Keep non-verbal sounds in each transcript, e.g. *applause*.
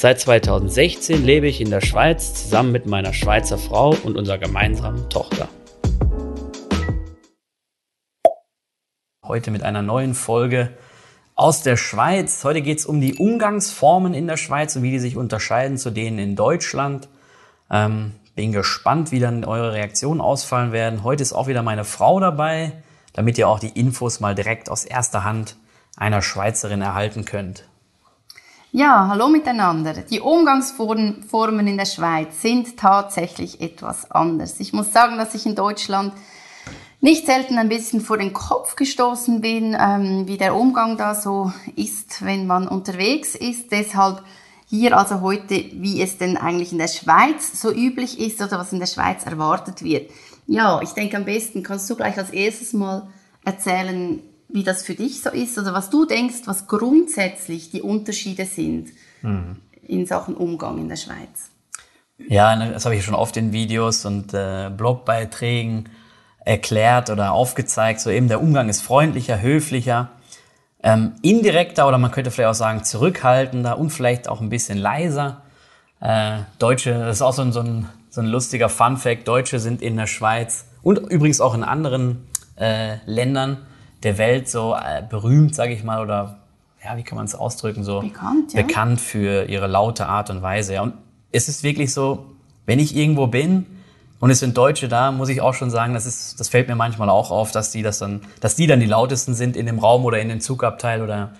Seit 2016 lebe ich in der Schweiz zusammen mit meiner Schweizer Frau und unserer gemeinsamen Tochter. Heute mit einer neuen Folge aus der Schweiz. Heute geht es um die Umgangsformen in der Schweiz und wie die sich unterscheiden zu denen in Deutschland. Ähm, bin gespannt, wie dann eure Reaktionen ausfallen werden. Heute ist auch wieder meine Frau dabei, damit ihr auch die Infos mal direkt aus erster Hand einer Schweizerin erhalten könnt. Ja, hallo miteinander. Die Umgangsformen in der Schweiz sind tatsächlich etwas anders. Ich muss sagen, dass ich in Deutschland nicht selten ein bisschen vor den Kopf gestoßen bin, ähm, wie der Umgang da so ist, wenn man unterwegs ist. Deshalb hier also heute, wie es denn eigentlich in der Schweiz so üblich ist oder was in der Schweiz erwartet wird. Ja, ich denke am besten kannst du gleich als erstes mal erzählen, wie das für dich so ist oder was du denkst, was grundsätzlich die Unterschiede sind mhm. in Sachen Umgang in der Schweiz. Ja, ne, das habe ich schon oft in Videos und äh, Blogbeiträgen erklärt oder aufgezeigt. So eben der Umgang ist freundlicher, höflicher, ähm, indirekter oder man könnte vielleicht auch sagen zurückhaltender und vielleicht auch ein bisschen leiser. Äh, Deutsche, das ist auch so ein, so ein, so ein lustiger Fun Fact. Deutsche sind in der Schweiz und übrigens auch in anderen äh, Ländern der Welt so äh, berühmt, sage ich mal, oder ja, wie kann man es ausdrücken, so bekannt, ja. bekannt für ihre laute Art und Weise. Ja. Und es ist wirklich so, wenn ich irgendwo bin und es sind Deutsche da, muss ich auch schon sagen, das ist, das fällt mir manchmal auch auf, dass die das dann, dass die dann die lautesten sind in dem Raum oder in dem Zugabteil oder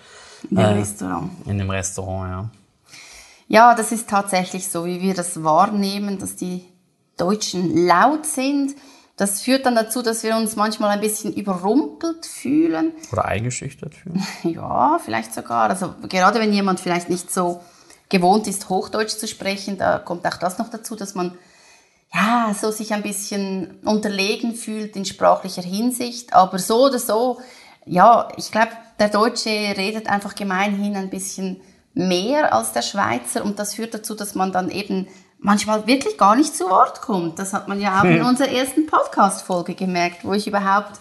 in dem äh, Restaurant. In dem Restaurant, ja. Ja, das ist tatsächlich so, wie wir das wahrnehmen, dass die Deutschen laut sind. Das führt dann dazu, dass wir uns manchmal ein bisschen überrumpelt fühlen. Oder eingeschüchtert fühlen. *laughs* Ja, vielleicht sogar. Also gerade wenn jemand vielleicht nicht so gewohnt ist, Hochdeutsch zu sprechen, da kommt auch das noch dazu, dass man ja so sich ein bisschen unterlegen fühlt in sprachlicher Hinsicht. Aber so oder so, ja, ich glaube, der Deutsche redet einfach gemeinhin ein bisschen mehr als der Schweizer und das führt dazu, dass man dann eben manchmal wirklich gar nicht zu Wort kommt. Das hat man ja auch in unserer ersten Podcast-Folge gemerkt, wo ich überhaupt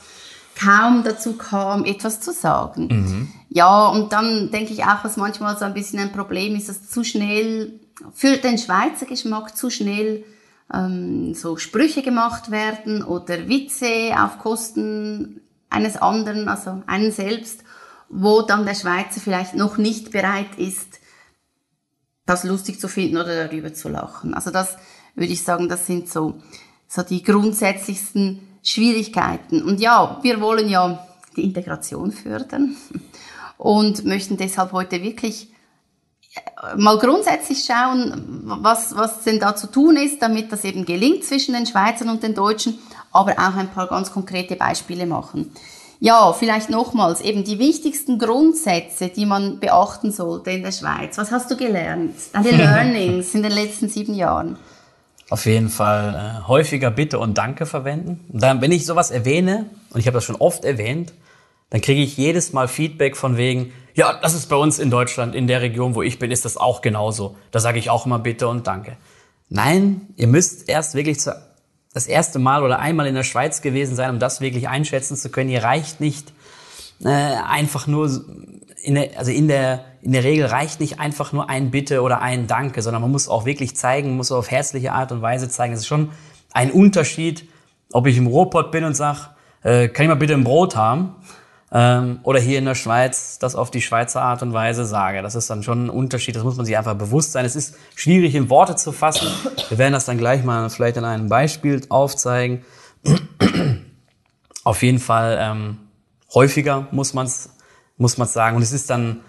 kaum dazu kam, etwas zu sagen. Mhm. Ja, und dann denke ich auch, was manchmal so ein bisschen ein Problem ist, dass zu schnell, für den Schweizer Geschmack zu schnell ähm, so Sprüche gemacht werden oder Witze auf Kosten eines anderen, also einen selbst, wo dann der Schweizer vielleicht noch nicht bereit ist, das lustig zu finden oder darüber zu lachen. Also das würde ich sagen, das sind so, so die grundsätzlichsten Schwierigkeiten. Und ja, wir wollen ja die Integration fördern und möchten deshalb heute wirklich äh, mal grundsätzlich schauen, was, was denn da zu tun ist, damit das eben gelingt zwischen den Schweizern und den Deutschen, aber auch ein paar ganz konkrete Beispiele machen. Ja, vielleicht nochmals, eben die wichtigsten Grundsätze, die man beachten sollte in der Schweiz. Was hast du gelernt? Deine *laughs* Learnings in den letzten sieben Jahren? Auf jeden Fall äh, häufiger Bitte und Danke verwenden. Und dann, wenn ich sowas erwähne, und ich habe das schon oft erwähnt, dann kriege ich jedes Mal Feedback von wegen, ja, das ist bei uns in Deutschland, in der Region, wo ich bin, ist das auch genauso. Da sage ich auch immer Bitte und Danke. Nein, ihr müsst erst wirklich zu das erste Mal oder einmal in der Schweiz gewesen sein, um das wirklich einschätzen zu können. Hier reicht nicht äh, einfach nur in der, also in der in der Regel reicht nicht einfach nur ein Bitte oder ein Danke, sondern man muss auch wirklich zeigen, muss auf herzliche Art und Weise zeigen. Es ist schon ein Unterschied, ob ich im Ruhrpott bin und sag, äh, kann ich mal bitte ein Brot haben? Ähm, oder hier in der Schweiz das auf die Schweizer Art und Weise sage. Das ist dann schon ein Unterschied, das muss man sich einfach bewusst sein. Es ist schwierig in Worte zu fassen. Wir werden das dann gleich mal vielleicht in einem Beispiel aufzeigen. *clears throat* auf jeden Fall ähm, häufiger muss man es muss man's sagen. Und es ist dann,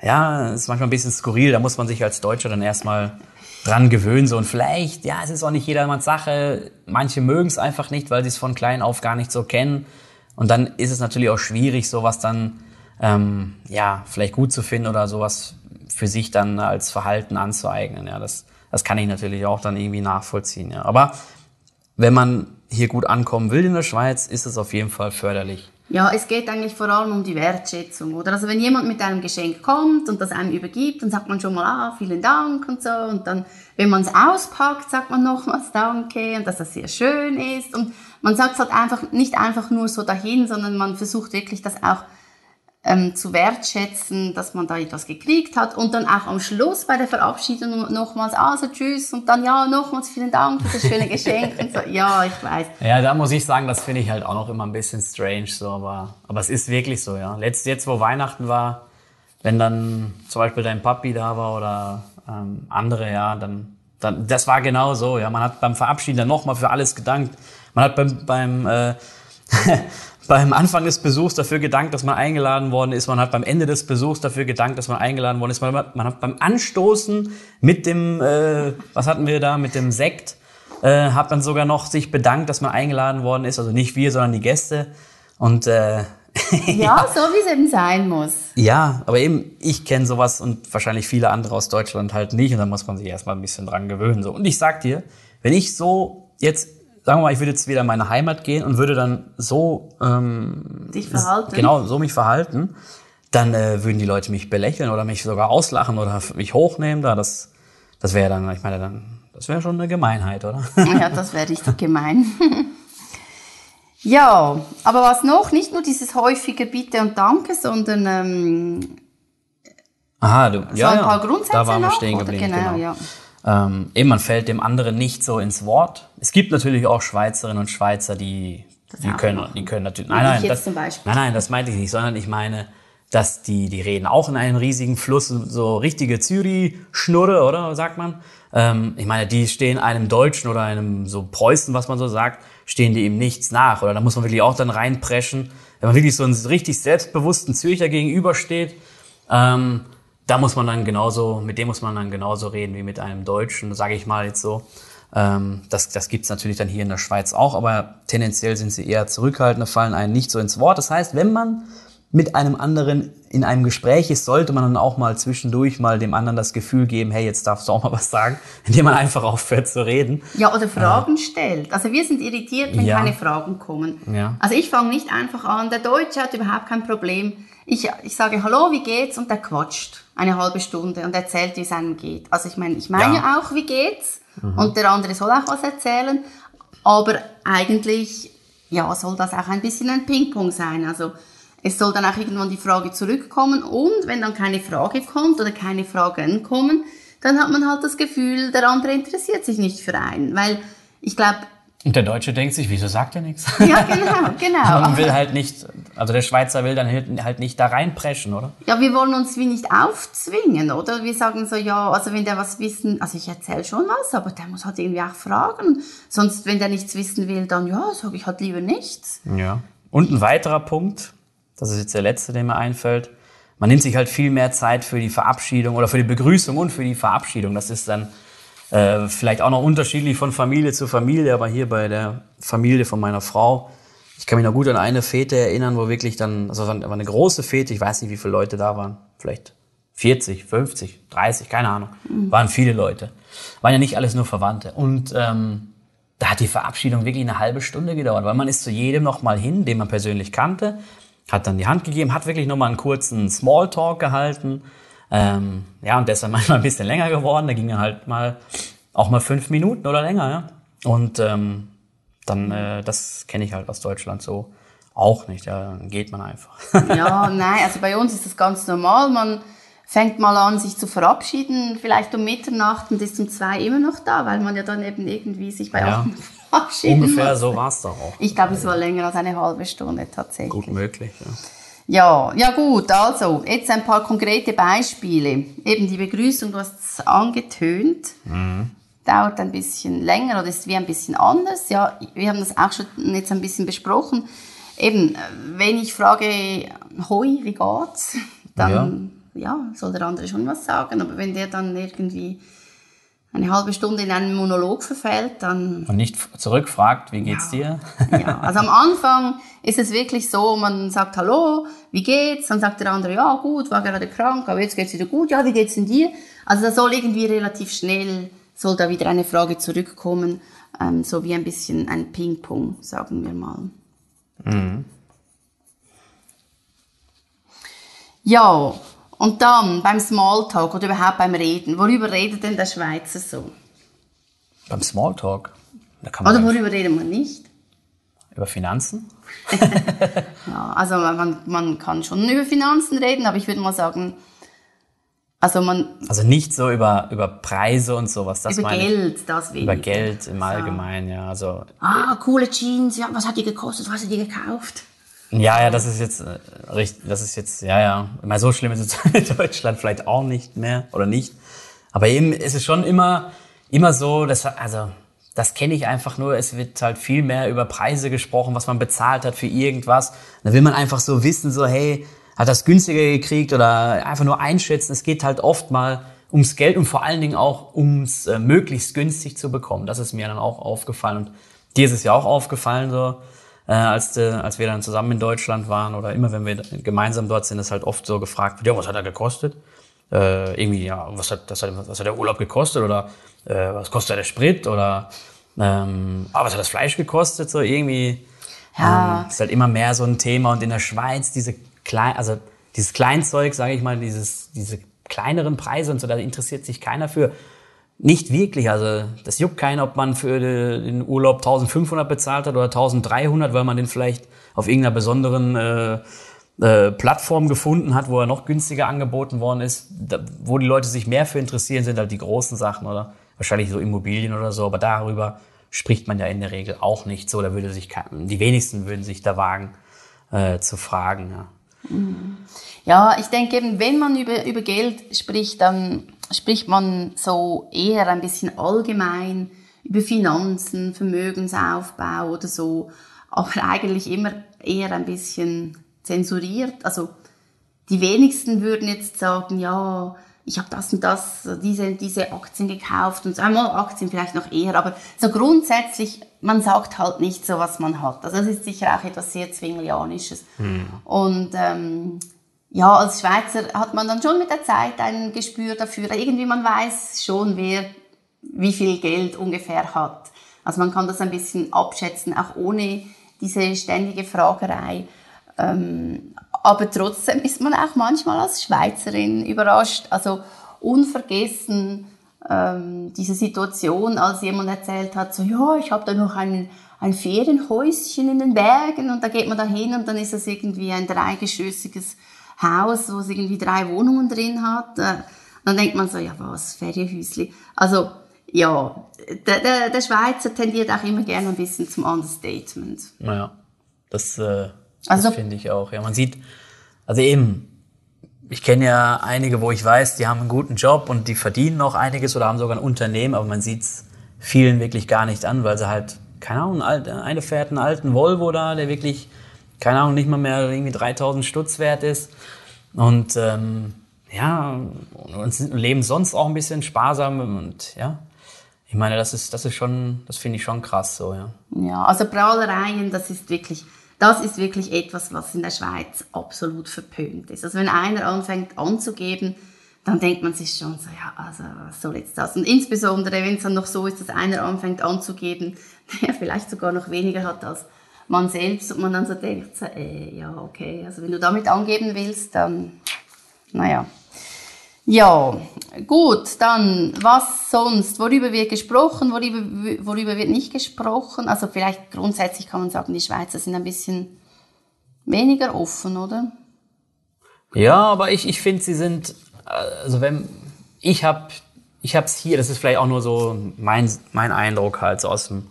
ja, es ist manchmal ein bisschen skurril, da muss man sich als Deutscher dann erstmal dran gewöhnen. So. Und vielleicht, ja, es ist auch nicht jedermanns Sache. Manche mögen es einfach nicht, weil sie es von klein auf gar nicht so kennen. Und dann ist es natürlich auch schwierig, sowas dann ähm, ja vielleicht gut zu finden oder sowas für sich dann als Verhalten anzueignen. Ja, das, Das kann ich natürlich auch dann irgendwie nachvollziehen. Ja. Aber wenn man hier gut ankommen will in der Schweiz, ist es auf jeden Fall förderlich. Ja, es geht eigentlich vor allem um die Wertschätzung, oder? Also wenn jemand mit einem Geschenk kommt und das einem übergibt, dann sagt man schon mal, ah, vielen Dank und so. Und dann, wenn man es auspackt, sagt man nochmals Danke und dass das sehr schön ist. Und man sagt es halt einfach, nicht einfach nur so dahin, sondern man versucht wirklich das auch ähm, zu wertschätzen, dass man da etwas gekriegt hat und dann auch am Schluss bei der Verabschiedung nochmals, also tschüss und dann ja, nochmals vielen Dank für das schöne *laughs* Geschenk und so. Ja, ich weiß. Ja, da muss ich sagen, das finde ich halt auch noch immer ein bisschen strange, so, aber, aber es ist wirklich so, ja. Letzt, jetzt, wo Weihnachten war, wenn dann zum Beispiel dein Papi da war oder ähm, andere, ja, dann, dann, das war genau so, ja. Man hat beim Verabschieden dann nochmal für alles gedankt. Man hat beim, beim äh, *laughs* beim Anfang des Besuchs dafür gedankt, dass man eingeladen worden ist. Man hat beim Ende des Besuchs dafür gedankt, dass man eingeladen worden ist. Man, man hat beim Anstoßen mit dem, äh, was hatten wir da, mit dem Sekt, äh, hat man sogar noch sich bedankt, dass man eingeladen worden ist. Also nicht wir, sondern die Gäste. Und äh, *laughs* ja, so wie es eben sein muss. Ja, aber eben, ich kenne sowas und wahrscheinlich viele andere aus Deutschland halt nicht. Und da muss man sich erstmal ein bisschen dran gewöhnen. So. Und ich sag dir, wenn ich so jetzt sagen wir mal, ich würde jetzt wieder in meine Heimat gehen und würde dann so ähm, dich verhalten. Genau, so mich verhalten, dann äh, würden die Leute mich belächeln oder mich sogar auslachen oder mich hochnehmen. Da das, das wäre dann, ich meine, dann, das wäre schon eine Gemeinheit, oder? Ja, das wäre richtig *laughs* gemein. *laughs* ja, aber was noch? Nicht nur dieses häufige Bitte und Danke, sondern ähm, Aha, du, so ein paar Grundsätze da waren wir noch, stehen geblieben. Genau, genau. ja. Ähm, eben, man fällt dem anderen nicht so ins Wort. Es gibt natürlich auch Schweizerinnen und Schweizer, die, die können, machen. die können natürlich, nein, nein, das, nein, nein, das meinte ich nicht, sondern ich meine, dass die, die reden auch in einem riesigen Fluss, so richtige Zürich-Schnurre, oder, sagt man. Ähm, ich meine, die stehen einem Deutschen oder einem so Preußen, was man so sagt, stehen die ihm nichts nach, oder da muss man wirklich auch dann reinpreschen. Wenn man wirklich so einen richtig selbstbewussten Zürcher gegenübersteht, ähm, da muss man dann genauso, mit dem muss man dann genauso reden wie mit einem Deutschen, sage ich mal jetzt so. Ähm, das das gibt's natürlich dann hier in der Schweiz auch, aber tendenziell sind sie eher zurückhaltender, fallen einem nicht so ins Wort. Das heißt, wenn man mit einem anderen in einem Gespräch ist, sollte man dann auch mal zwischendurch mal dem anderen das Gefühl geben, hey, jetzt darfst du auch mal was sagen, *laughs* indem man einfach aufhört zu reden. Ja, oder Fragen stellt. Also wir sind irritiert, wenn Ja. keine Fragen kommen. Ja. Also ich fange nicht einfach an. Der Deutsche hat überhaupt kein Problem. Ich, ich sage, hallo, wie geht's? Und der quatscht eine halbe Stunde und erzählt, wie es einem geht. Also ich meine, ich meine Ja. auch, wie geht's? Und der andere soll auch was erzählen. Aber eigentlich, ja, soll das auch ein bisschen ein Ping-Pong sein. Also es soll dann auch irgendwann die Frage zurückkommen. Und wenn dann keine Frage kommt oder keine Fragen kommen, dann hat man halt das Gefühl, der andere interessiert sich nicht für einen. Weil ich glaube, Und der Deutsche denkt sich, wieso sagt er nichts? ja, genau, *laughs* genau. Man will halt nicht, also der Schweizer will dann halt halt nicht da reinpreschen, oder? Ja, wir wollen uns wie nicht aufzwingen, oder? Wir sagen so, ja, also wenn der was wissen, also ich erzähle schon was, aber der muss halt irgendwie auch fragen. Sonst, wenn der nichts wissen will, dann ja, sage ich halt lieber nichts. Ja. Und ein weiterer Punkt, das ist jetzt der letzte, der mir einfällt. Man nimmt sich halt viel mehr Zeit für die Verabschiedung oder für die Begrüßung und für die Verabschiedung. Das ist dann äh, vielleicht auch noch unterschiedlich von Familie zu Familie, aber hier bei der Familie von meiner Frau, ich kann mich noch gut an eine Fete erinnern, wo wirklich dann, also es war eine große Fete, ich weiß nicht, wie viele Leute da waren, vielleicht 40, 50, 30, keine Ahnung, waren viele Leute. Waren ja nicht alles nur Verwandte. Und ähm, da hat die Verabschiedung wirklich eine halbe Stunde gedauert, weil man ist zu jedem noch mal hin, den man persönlich kannte, hat dann die Hand gegeben, hat wirklich noch mal einen kurzen Smalltalk gehalten. Ähm, ja, und der ist *laughs* dann manchmal ein bisschen länger geworden. Da ging dann halt mal auch mal fünf Minuten oder länger, ja. Und ähm, dann, äh, das kenne ich halt aus Deutschland so auch nicht. Ja, dann geht man einfach. *laughs* Ja, nein, also bei uns ist das ganz normal. Man fängt mal an, sich zu verabschieden, vielleicht um Mitternacht und ist um zwei immer noch da, weil man ja dann eben irgendwie sich bei Ja. anderen *laughs* verabschieden Ungefähr muss. so war's doch auch. Ich glaube, es war länger als eine halbe Stunde tatsächlich. Gut möglich. Ja. Ja, ja gut, also jetzt ein paar konkrete Beispiele. Eben die Begrüßung, du hast es angetönt, dauert ein bisschen länger oder ist wie ein bisschen anders. Ja, wir haben das auch schon jetzt ein bisschen besprochen. Eben, wenn ich frage, hoi, wie geht's? Dann ja. soll der andere schon was sagen. Aber wenn der dann irgendwie eine halbe Stunde in einen Monolog verfällt, dann Und nicht zurückfragt, wie geht's dir? ja, also am Anfang ist es wirklich so, man sagt Hallo, wie geht's? Dann sagt der andere, ja gut, war gerade krank, aber jetzt geht's wieder gut. Ja, wie geht's denn dir? Also das soll irgendwie relativ schnell soll da wieder eine Frage zurückkommen, ähm, so wie ein bisschen ein Ping-Pong, sagen wir mal. Mhm. Ja, und dann beim Smalltalk oder überhaupt beim Reden, worüber redet denn der Schweizer so? Beim Smalltalk? Da kann man oder worüber redet man nicht? Über Finanzen? *laughs* ja, also man, man kann schon über Finanzen reden, aber ich würde mal sagen, also man. Also nicht so über, über Preise und sowas. Das über Geld, das weniger. Über Geld im Allgemeinen, ja. Also, ah, coole Jeans, ja, was hat die gekostet, was hast du die gekauft? Ja, ja, das ist jetzt äh, richtig, das ist jetzt, ja, ja. Mal so schlimm ist es *laughs* in Deutschland vielleicht auch nicht mehr oder nicht. Aber eben ist es schon immer, immer so, dass, also, das kenne ich einfach nur. Es wird halt viel mehr über Preise gesprochen, was man bezahlt hat für irgendwas. Da will man einfach so wissen, so, hey, hat das günstiger gekriegt oder einfach nur einschätzen. Es geht halt oft mal ums Geld und vor allen Dingen auch ums äh, möglichst günstig zu bekommen. Das ist mir dann auch aufgefallen und dir ist es ja auch aufgefallen so äh, als, äh, als wir dann zusammen in Deutschland waren oder immer wenn wir gemeinsam dort sind, ist halt oft so gefragt, ja, was hat er gekostet? Äh, irgendwie, ja, was hat, das hat, was hat der Urlaub gekostet oder äh, was kostet der Sprit oder ähm, ah, was hat das Fleisch gekostet? So irgendwie ja. ähm, ist halt immer mehr so ein Thema und in der Schweiz diese klein, also dieses Kleinzeug, sage ich mal, dieses, diese kleineren Preise und so, da interessiert sich keiner für. Nicht wirklich, also das juckt keinen, ob man für den Urlaub 1500 bezahlt hat oder 1300, weil man den vielleicht auf irgendeiner besonderen äh, äh, Plattform gefunden hat, wo er noch günstiger angeboten worden ist. Da, wo die Leute sich mehr für interessieren, sind halt die großen Sachen oder wahrscheinlich so Immobilien oder so, aber darüber spricht man ja in der Regel auch nicht so. Da würde sich die wenigsten würden sich da wagen äh, zu fragen. Ja. Ja, ich denke eben, wenn man über, über Geld spricht, dann spricht man so eher ein bisschen allgemein über Finanzen, Vermögensaufbau oder so, aber eigentlich immer eher ein bisschen zensuriert. Also die wenigsten würden jetzt sagen, ja, ich habe das und das, diese, diese Aktien gekauft und einmal Aktien vielleicht noch eher, aber so grundsätzlich, man sagt halt nicht so, was man hat. Also das ist sicher auch etwas sehr Zwinglianisches. Hm. Und ähm, ja, als Schweizer hat man dann schon mit der Zeit ein Gespür dafür. Irgendwie man weiß schon, wer wie viel Geld ungefähr hat. Also man kann das ein bisschen abschätzen, auch ohne diese ständige Fragerei. Ähm, aber trotzdem ist man auch manchmal als Schweizerin überrascht. Also unvergessen ähm, diese Situation, als jemand erzählt hat, so ja, ich habe da noch ein, ein Ferienhäuschen in den Bergen und da geht man da hin und dann ist es irgendwie ein dreigeschossiges Haus, wo es irgendwie drei Wohnungen drin hat. Äh, dann denkt man so, ja was, Ferienhäusli. Also ja, der, der, der Schweizer tendiert auch immer gerne ein bisschen zum Understatement. Naja, das, äh, also, finde ich auch. Ja, man sieht, also eben, ich kenne ja einige, wo ich weiß, die haben einen guten Job und die verdienen noch einiges oder haben sogar ein Unternehmen, aber man sieht es vielen wirklich gar nicht an, weil sie halt, keine Ahnung, eine fährt einen alten Volvo da, der wirklich keine Ahnung, nicht mal mehr irgendwie 3000 Stutz wert ist. Und ähm, ja, und leben sonst auch ein bisschen sparsam und ja. Ich meine, das ist, das ist schon, das finde ich schon krass so, ja. Ja, also Prahlereien, das ist wirklich, das ist wirklich etwas, was in der Schweiz absolut verpönt ist. Also wenn einer anfängt anzugeben, dann denkt man sich schon so, ja, also was soll jetzt das? Und insbesondere, wenn es dann noch so ist, dass einer anfängt anzugeben, *laughs* der vielleicht sogar noch weniger hat als man selbst und man dann so denkt, so, äh, ja, okay, also wenn du damit angeben willst, dann, naja. Ja, gut, dann was sonst? Worüber wird gesprochen, worüber, worüber wird nicht gesprochen? Also vielleicht grundsätzlich kann man sagen, die Schweizer sind ein bisschen weniger offen, oder? Ja, aber ich, ich finde, sie sind, also wenn, ich habe ich hab's hier, das ist vielleicht auch nur so mein, mein Eindruck halt so aus dem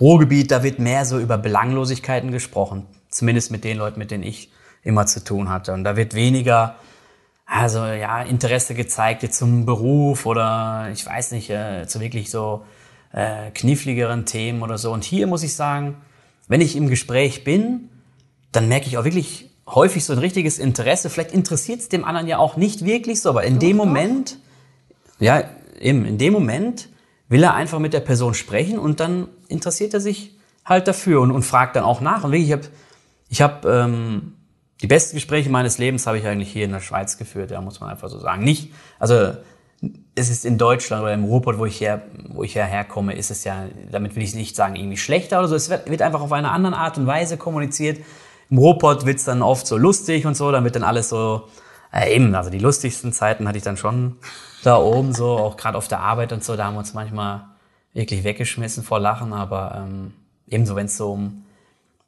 Ruhrgebiet, da wird mehr so über Belanglosigkeiten gesprochen. Zumindest mit den Leuten, mit denen ich immer zu tun hatte. Und da wird weniger, also ja, Interesse gezeigt jetzt zum Beruf oder ich weiß nicht, äh, zu wirklich so äh, kniffligeren Themen oder so. Und hier muss ich sagen, wenn ich im Gespräch bin, dann merke ich auch wirklich häufig so ein richtiges Interesse. Vielleicht interessiert es dem anderen ja auch nicht wirklich so, aber in dem Moment, ja, eben, in dem Moment will er einfach mit der Person sprechen und dann interessiert er sich halt dafür und, und fragt dann auch nach. Und wirklich, ich habe ich hab, ähm, die besten Gespräche meines Lebens habe ich eigentlich hier in der Schweiz geführt, ja, muss man einfach so sagen. Nicht, also es ist in Deutschland oder im Ruhrpott, wo ich her, wo ich herkomme, ist es ja, damit will ich nicht sagen, irgendwie schlechter oder so. Es wird, wird einfach auf eine andere Art und Weise kommuniziert. Im Ruhrpott wird's dann oft so lustig und so, dann wird dann alles so, äh, eben, also die lustigsten Zeiten hatte ich dann schon da oben so, auch gerade auf der Arbeit und so, da haben wir uns manchmal wirklich weggeschmissen vor Lachen, aber ähm, ebenso, wenn es so um,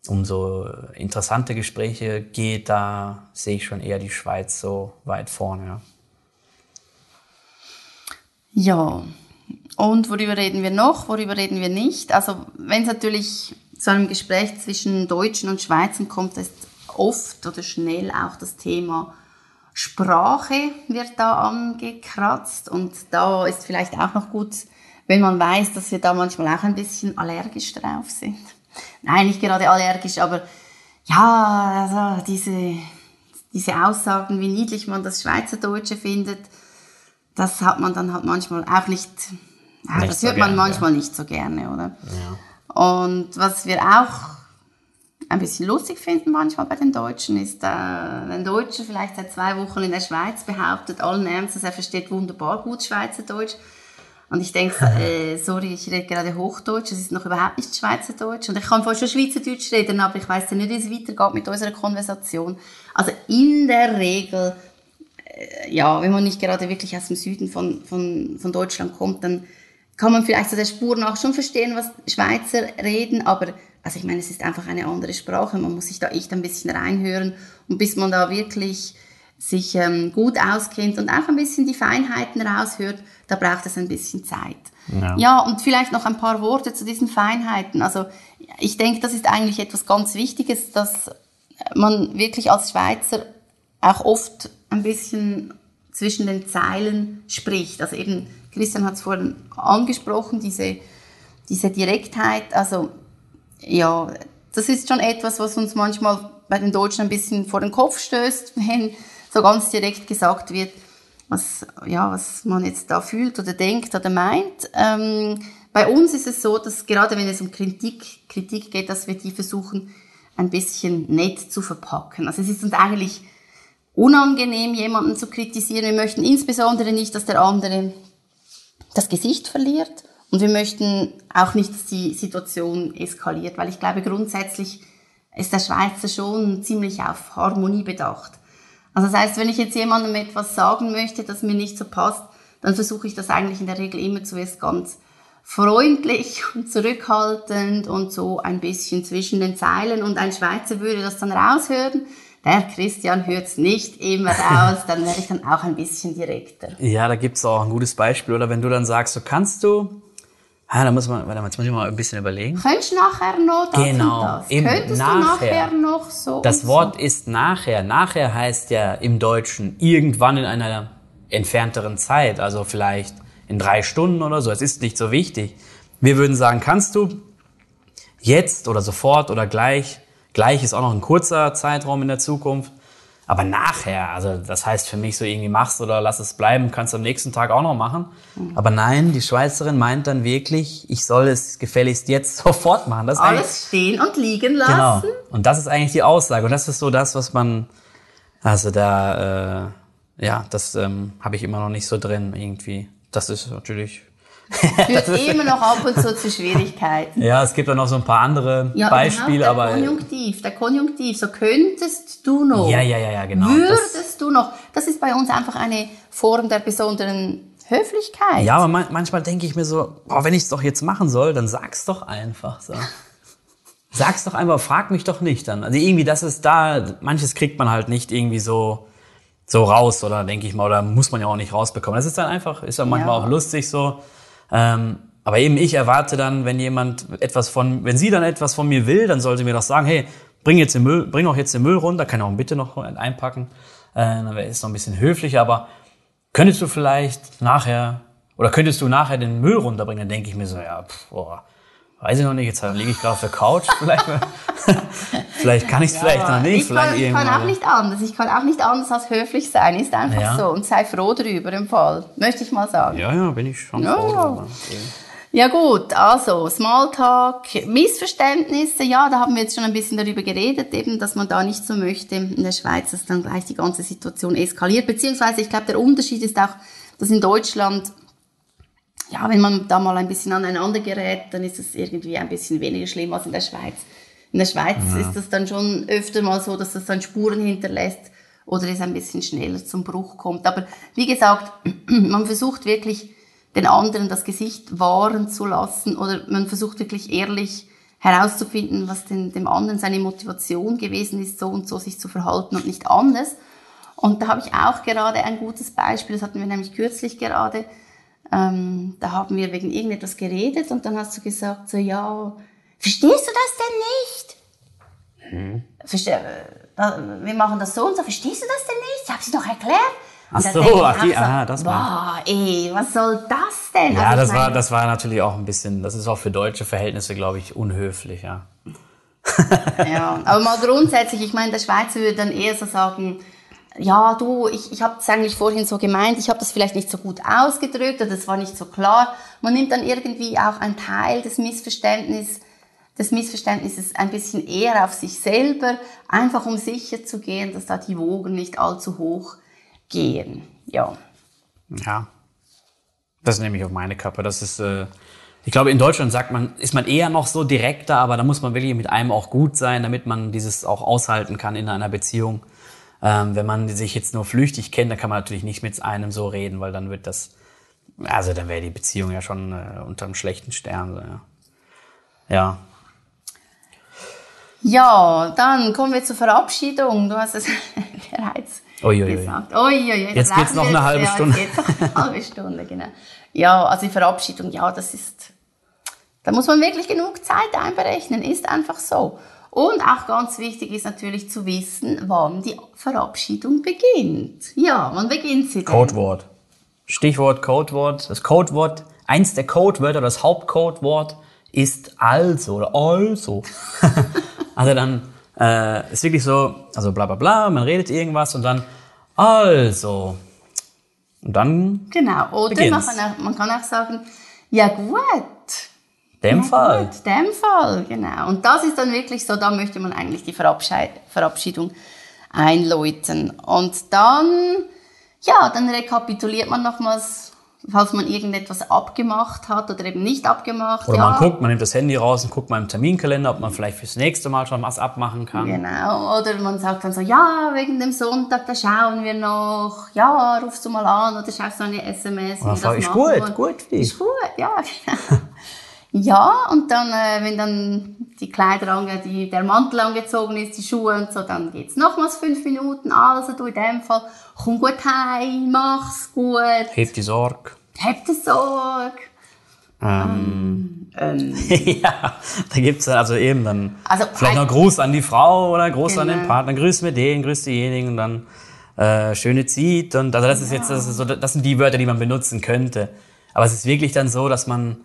um so interessante Gespräche geht, da sehe ich schon eher die Schweiz so weit vorne, ja. Und worüber reden wir noch, worüber reden wir nicht? Also wenn es natürlich zu einem Gespräch zwischen Deutschen und Schweizern kommt, ist oft oder schnell auch das Thema Sprache wird da angekratzt und da ist vielleicht auch noch gut, wenn man weiß, dass wir da manchmal auch ein bisschen allergisch drauf sind. Nein, nicht gerade allergisch, aber ja, also diese, diese Aussagen, wie niedlich man das Schweizerdeutsche findet, das hat man dann halt manchmal auch nicht, ja, nicht das hört so man gern, manchmal ja. nicht so gerne, oder? Ja. Und was wir auch ein bisschen lustig finden manchmal bei den Deutschen ist, äh, ein Deutscher vielleicht seit zwei Wochen in der Schweiz behauptet allen Ernstes, er versteht wunderbar gut Schweizerdeutsch. Und ich denke, *laughs* äh, sorry, ich rede gerade Hochdeutsch, es ist noch überhaupt nicht Schweizerdeutsch. Und ich kann fast schon Schweizerdeutsch reden, aber ich weiß ja nicht, wie es weitergeht mit unserer Konversation. Also in der Regel, äh, ja, wenn man nicht gerade wirklich aus dem Süden von, von, von Deutschland kommt, dann kann man vielleicht so der Spur nach schon verstehen, was Schweizer reden, aber also ich meine, es ist einfach eine andere Sprache, man muss sich da echt ein bisschen reinhören und bis man da wirklich sich ähm, gut auskennt und auch ein bisschen die Feinheiten raushört, da braucht es ein bisschen Zeit. Ja. ja, und vielleicht noch ein paar Worte zu diesen Feinheiten. Also ich denke, das ist eigentlich etwas ganz Wichtiges, dass man wirklich als Schweizer auch oft ein bisschen zwischen den Zeilen spricht. Also eben, Christian hat es vorhin angesprochen, diese, diese Direktheit. Also ja, das ist schon etwas, was uns manchmal bei den Deutschen ein bisschen vor den Kopf stößt, *laughs* wenn so ganz direkt gesagt wird, was, ja, was man jetzt da fühlt oder denkt oder meint. Ähm, bei uns ist es so, dass gerade wenn es um Kritik, Kritik geht, dass wir die versuchen, ein bisschen nett zu verpacken. Also es ist uns eigentlich unangenehm, jemanden zu kritisieren. Wir möchten insbesondere nicht, dass der andere das Gesicht verliert. Und wir möchten auch nicht, dass die Situation eskaliert, weil ich glaube, grundsätzlich ist der Schweizer schon ziemlich auf Harmonie bedacht. Also das heißt, wenn ich jetzt jemandem etwas sagen möchte, das mir nicht so passt, dann versuche ich das eigentlich in der Regel immer zuerst ganz freundlich *laughs* und zurückhaltend und so ein bisschen zwischen den Zeilen. Und ein Schweizer würde das dann raushören. Der Christian hört es nicht immer raus, dann werde ich dann auch ein bisschen direkter. Ja, da gibt es auch ein gutes Beispiel. Oder wenn du dann sagst, so kannst du Ah, da muss man, warte mal, jetzt muss ich mal ein bisschen überlegen. Könntest du nachher noch das genau, das? Eben Könntest nachher. du nachher noch so? Das Wort so? ist nachher. Nachher heißt ja im Deutschen irgendwann in einer entfernteren Zeit, also vielleicht in drei Stunden oder so. Es ist nicht so wichtig. Wir würden sagen, kannst du jetzt oder sofort oder gleich. Gleich ist auch noch ein kurzer Zeitraum in der Zukunft. Aber nachher, also das heißt für mich so irgendwie machst oder lass es bleiben, kannst du am nächsten Tag auch noch machen. Mhm. Aber nein, die Schweizerin meint dann wirklich, ich soll es gefälligst jetzt *laughs* sofort machen. Das Alles stehen und liegen lassen. Genau. Und das ist eigentlich die Aussage. Und das ist so das, was man, also da, äh, ja, das ähm, habe ich immer noch nicht so drin irgendwie. Das ist natürlich Führt *laughs* immer noch ab und zu zu Schwierigkeiten. Ja, es gibt auch noch so ein paar andere ja, Beispiele, der aber. Der Konjunktiv, der Konjunktiv, so könntest du noch. Ja, ja, ja, ja, genau. Würdest das, du noch. Das ist bei uns einfach eine Form der besonderen Höflichkeit. Ja, aber man, manchmal denke ich mir so, boah, wenn ich es doch jetzt machen soll, dann sag's doch einfach so. *laughs* sag's doch einfach, frag mich doch nicht dann. Also irgendwie, das ist da, manches kriegt man halt nicht irgendwie so, so raus, oder denke ich mal, oder muss man ja auch nicht rausbekommen. Das ist dann einfach, ist ja manchmal ja. auch lustig so. Ähm, aber eben ich erwarte dann, wenn jemand etwas von, wenn sie dann etwas von mir will, dann sollte mir doch sagen, hey, bring jetzt den Müll, bring auch jetzt den Müll runter, kann auch bitte noch einpacken. Äh, dann es noch ein bisschen höflicher, aber könntest du vielleicht nachher, oder könntest du nachher den Müll runterbringen? Dann denke ich mir so, ja, pff, boah, weiß ich noch nicht, jetzt liege ich gerade auf der Couch, *laughs* vielleicht, vielleicht kann ich es ja, vielleicht noch nicht. Ich, kann, ich kann auch nicht anders, ich kann auch nicht anders als höflich sein, ist einfach ja. so und sei froh drüber im Fall, möchte ich mal sagen. Ja, ja, bin ich schon ja. froh drüber. Ja gut, also Smalltalk, Missverständnisse, ja, da haben wir jetzt schon ein bisschen darüber geredet, eben, dass man da nicht so möchte in der Schweiz, dass dann gleich die ganze Situation eskaliert, beziehungsweise ich glaube, der Unterschied ist auch dass in Deutschland, ja, wenn man da mal ein bisschen aneinander gerät, dann ist es irgendwie ein bisschen weniger schlimm als in der Schweiz. In der Schweiz ja. ist das dann schon öfter mal so, dass das dann Spuren hinterlässt oder es ein bisschen schneller zum Bruch kommt. Aber wie gesagt, *clears throat* man versucht wirklich den anderen das Gesicht wahren zu lassen oder man versucht wirklich ehrlich herauszufinden, was denn dem anderen seine Motivation gewesen ist, so und so sich zu verhalten und nicht anders. Und da habe ich auch gerade ein gutes Beispiel, das hatten wir nämlich kürzlich gerade. Ähm, da haben wir wegen irgendetwas geredet und dann hast du gesagt, so ja, verstehst du das denn nicht? Hm. Verste äh, wir machen das so und so, verstehst du das denn nicht? Ich habe es doch erklärt. Ach so, ach die, aha, das war. Boah, ey, was soll das denn? Ja, also das war, das war natürlich auch ein bisschen, das ist auch für deutsche Verhältnisse, glaube ich, unhöflich, ja. ja, aber mal grundsätzlich, ich meine, der Schweizer würde dann eher so sagen, ja, du, ich, ich habe es eigentlich vorhin so gemeint, ich habe das vielleicht nicht so gut ausgedrückt oder das war nicht so klar. Man nimmt dann irgendwie auch einen Teil des Missverständnisses, des Missverständnisses ein bisschen eher auf sich selber, einfach um sicher zu gehen, dass da die Wogen nicht allzu hoch gehen. Ja. Ja. Das nehme ich auf meine Kappe. Das ist, äh, ich glaube, in Deutschland sagt man, ist man eher noch so direkter, aber da muss man wirklich mit einem auch gut sein, damit man dieses auch aushalten kann in einer Beziehung. Ähm, wenn man sich jetzt nur flüchtig kennt, dann kann man natürlich nicht mit einem so reden, weil dann wird das, also dann wäre die Beziehung ja schon äh, unter einem schlechten Stern. So, ja. ja. Ja, dann kommen wir zur Verabschiedung. Du hast es *laughs* bereits Uiuiui. gesagt. Uiuiui, jetzt geht's noch eine halbe Stunde. Jetzt geht's noch eine halbe Stunde, genau. Ja, also die Verabschiedung, ja, das ist, da muss man wirklich genug Zeit einberechnen, ist einfach so. Und auch ganz wichtig ist natürlich zu wissen, wann die Verabschiedung beginnt. Ja, wann beginnt sie denn? Codewort. Stichwort Codewort. Das Codewort, eins der Codewörter, das Hauptcodewort ist also oder also. *laughs* also dann äh, ist wirklich so, also bla bla bla, man redet irgendwas und dann also. Und dann. Genau, oder man kann, auch, man kann auch sagen, ja gut. Dem ja, Fall. Gut, dem Fall, genau. Und das ist dann wirklich so, da möchte man eigentlich die Verabschiedung einläuten. Und dann, ja, dann rekapituliert man nochmals falls man irgendetwas abgemacht hat oder eben nicht abgemacht. Oder ja. man guckt, man nimmt das Handy raus und guckt mal im Terminkalender, ob man vielleicht fürs nächste Mal schon was abmachen kann. Genau. Oder man sagt dann so, ja, wegen dem Sonntag, da schauen wir noch. Ja, rufst du mal an oder schaust du eine SMS. Oder das ist gut, gut für dich. Ist gut, ja, genau. *laughs* ja, und dann, äh, wenn dann die Kleider ange die, der Mantel angezogen ist, die Schuhe und so, dann geht's nochmals fünf Minuten. Also du in dem Fall, komm gut heim, mach's gut. Heb die Sorge. Heb die Sorge. Ähm, ähm, *laughs* ja, da gibt's dann also eben dann also vielleicht noch Gruß an die Frau oder Gruß genau. an den genau. Partner, grüß mir den, grüß diejenigen und dann äh, schöne Zeit und also das ist jetzt das, ist so, das sind die Wörter, die man benutzen könnte. Aber es ist wirklich dann so, dass man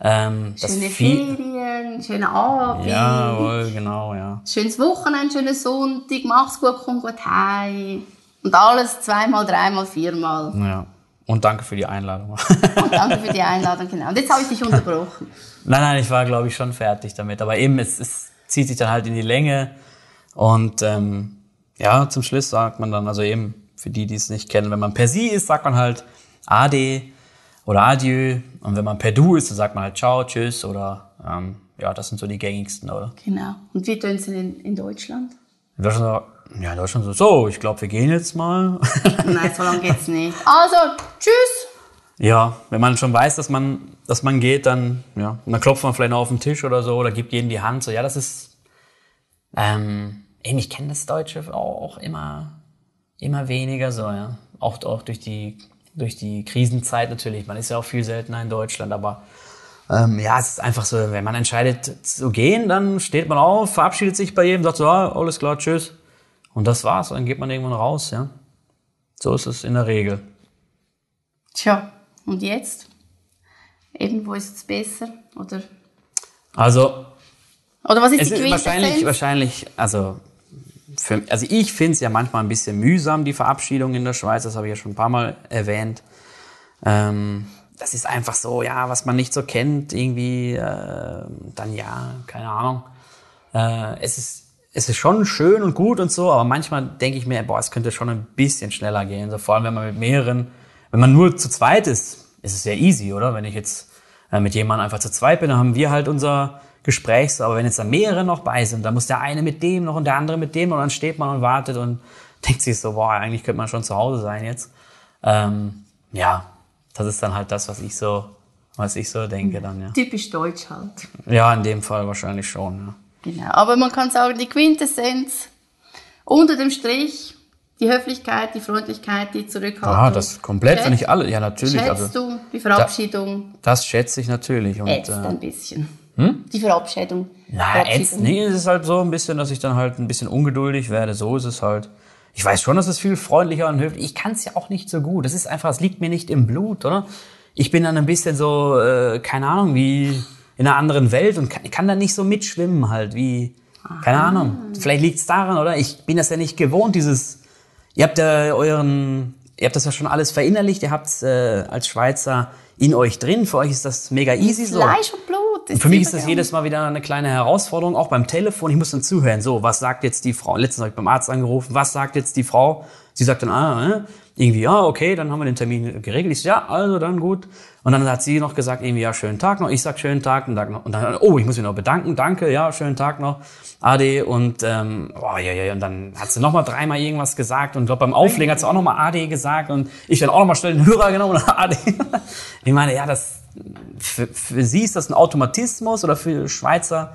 ähm, schöne Ferien, schönen Abend. Jawohl, genau, ja. Schönes Wochenende, schönen Sonntag, mach's gut, komm gut heim. Und alles zweimal, dreimal, viermal. Ja. Und danke für die Einladung. Und danke für die Einladung, genau. Und jetzt habe ich dich unterbrochen. nein, nein, ich war, glaube ich, schon fertig damit. Aber eben, es, es zieht sich dann halt in die Länge. Und ähm, ja, zum Schluss sagt man dann, also eben, für die, die es nicht kennen, wenn man per Sie ist, sagt man halt Ade oder Adieu. Und wenn man per Du ist, dann sagt man halt Ciao, Tschüss oder ähm, ja, das sind so die gängigsten, oder? Genau. Und wie tönt es in, in Deutschland? In Deutschland, ja, in Deutschland so, so, ich glaube, wir gehen jetzt mal. *laughs* Nein, so lange geht's nicht. Also, tschüss! Ja, wenn man schon weiß, dass man, dass man geht, dann, ja, und dann klopft man vielleicht noch auf den Tisch oder so oder gibt jedem die Hand, so, ja, das ist, ähm, ich kenne das Deutsche auch immer, immer weniger so, ja. Auch, auch durch die durch die Krisenzeit natürlich. Man ist ja auch viel seltener in Deutschland, aber ähm, ja, es ist einfach so, wenn man entscheidet zu gehen, dann steht man auf, verabschiedet sich bei jedem, sagt so, ah, alles klar, tschüss. Und das war's, dann geht man irgendwann raus, ja. So ist es in der Regel. Tja, und jetzt? Irgendwo ist es besser, oder? Also. Oder was ist die Quintessenz? Wahrscheinlich, wahrscheinlich, also für, also ich finde es ja manchmal ein bisschen mühsam, die Verabschiedung in der Schweiz, das habe ich ja schon ein paar Mal erwähnt. Ähm, das ist einfach so, ja, was man nicht so kennt, irgendwie, äh, dann ja, keine Ahnung. Äh, es, ist, es ist schon schön und gut und so, aber manchmal denke ich mir, boah, es könnte schon ein bisschen schneller gehen. So, vor allem, wenn man mit mehreren wenn man nur zu zweit ist, ist es sehr easy, oder? Wenn ich jetzt äh, mit jemandem einfach zu zweit bin, dann haben wir halt unser Gesprächs, aber wenn jetzt da mehrere noch bei sind, dann muss der eine mit dem noch und der andere mit dem und dann steht man und wartet und *laughs* denkt sich so, boah, eigentlich könnte man schon zu Hause sein jetzt. Ähm, ja, das ist dann halt das, was ich so, was ich so denke dann, ja. Typisch deutsch halt. Ja, in dem Fall wahrscheinlich schon, ja. Genau. Aber man kann sagen, die Quintessenz unter dem Strich, die Höflichkeit, die Freundlichkeit, die Zurückhaltung. Ja, das komplett, wenn ich alle, ja natürlich. Schätzt also, du die Verabschiedung? das schätze ich natürlich. Und, Ätzt äh, ein bisschen. Die Verabschiedung. Na, jetzt, nee, es ist halt so ein bisschen, dass ich dann halt ein bisschen ungeduldig werde. So ist es halt. Ich weiß schon, dass es viel freundlicher und höflich. Ich kann es ja auch nicht so gut. Das ist einfach, es liegt mir nicht im Blut, oder? Ich bin dann ein bisschen so, äh, keine Ahnung, wie in einer anderen Welt und kann, kann da nicht so mitschwimmen halt, wie, keine Ahnung. Vielleicht liegt es daran, oder? Ich bin das ja nicht gewohnt, dieses, ihr habt ja euren, ihr habt das ja schon alles verinnerlicht, ihr habt äh, als Schweizer in euch drin. Für euch ist das mega easy so. Fleisch und Blut. Und für mich ist das jedes Mal wieder eine kleine Herausforderung, auch beim Telefon. Ich muss dann zuhören. So, was sagt jetzt die Frau? Letztens habe ich beim Arzt angerufen. Was sagt jetzt die Frau? Sie sagt dann, ah, äh, irgendwie, ja, okay, dann haben wir den Termin geregelt. Ich so, ja, also dann gut. Und dann hat sie noch gesagt, irgendwie, ja, schönen Tag noch. Ich sag, schönen Tag, einen Tag noch. Und dann, oh, ich muss mich noch bedanken, danke, ja, schönen Tag noch, Ade. Und, ähm, oh, ja, ja, ja. Und dann hat sie noch mal dreimal irgendwas gesagt. Und glaube, beim Auflegen hat sie auch noch mal Ade gesagt. Und ich dann auch noch mal schnell den Hörer genommen und *laughs* Ade. Ich meine, ja, das, für, für sie ist das ein Automatismus oder für Schweizer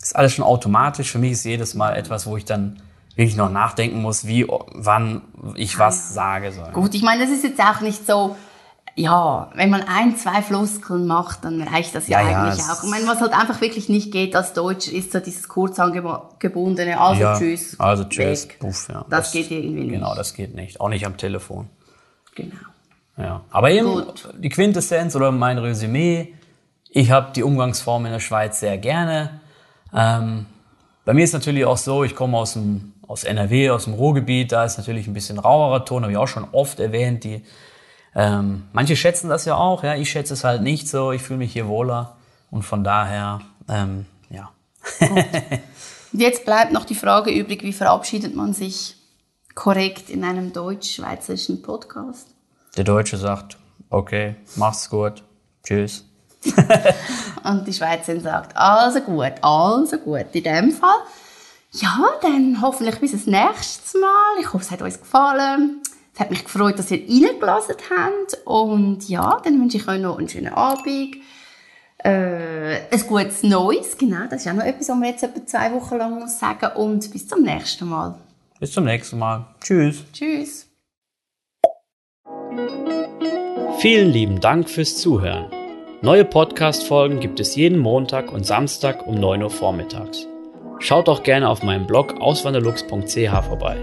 ist alles schon automatisch. Für mich ist jedes Mal etwas, wo ich dann wirklich noch nachdenken muss, wie, wann ich was sage. So. Gut, ich meine, das ist jetzt auch nicht so, ja, wenn man ein, zwei Floskeln macht, dann reicht das ja, Ja, ja, eigentlich es- auch. Ich meine, was halt einfach wirklich nicht geht als Deutscher, ist so dieses kurzangebundene, also ja, tschüss. Also tschüss. weg. Puff, ja. Das geht irgendwie nicht. Genau, das geht nicht. Auch nicht am Telefon. Genau. Ja. Aber eben Gut. die Quintessenz oder mein Resümee. Ich habe die Umgangsform in der Schweiz sehr gerne. Ähm, bei mir ist natürlich auch so, ich komme aus dem aus NRW, aus dem Ruhrgebiet, da ist natürlich ein bisschen rauerer Ton, habe ich auch schon oft erwähnt. Die ähm, manche schätzen das ja auch, ja, ich schätze es halt nicht so. Ich fühle mich hier wohler und von daher, ähm, ja. Jetzt bleibt noch die Frage übrig, wie verabschiedet man sich korrekt in einem deutsch-schweizerischen Podcast? Der Deutsche sagt, okay, mach's gut, tschüss. *laughs* Und die Schweizerin sagt, also gut, also gut. In dem Fall, ja, dann hoffentlich bis das nächste Mal. Ich hoffe, es hat euch gefallen. Es hat mich gefreut, dass ihr reingelassen habt. Und ja, dann wünsche ich euch noch einen schönen Abend. Äh, ein gutes Neues, genau, das ist auch noch etwas, was man jetzt etwa zwei Wochen lang muss sagen. Und bis zum nächsten Mal. Bis zum nächsten Mal. Tschüss. Tschüss. Vielen lieben Dank fürs Zuhören. Neue Podcast-Folgen gibt es jeden Montag und Samstag um 9 Uhr vormittags. Schaut auch gerne auf meinem Blog auswanderlux.ch vorbei.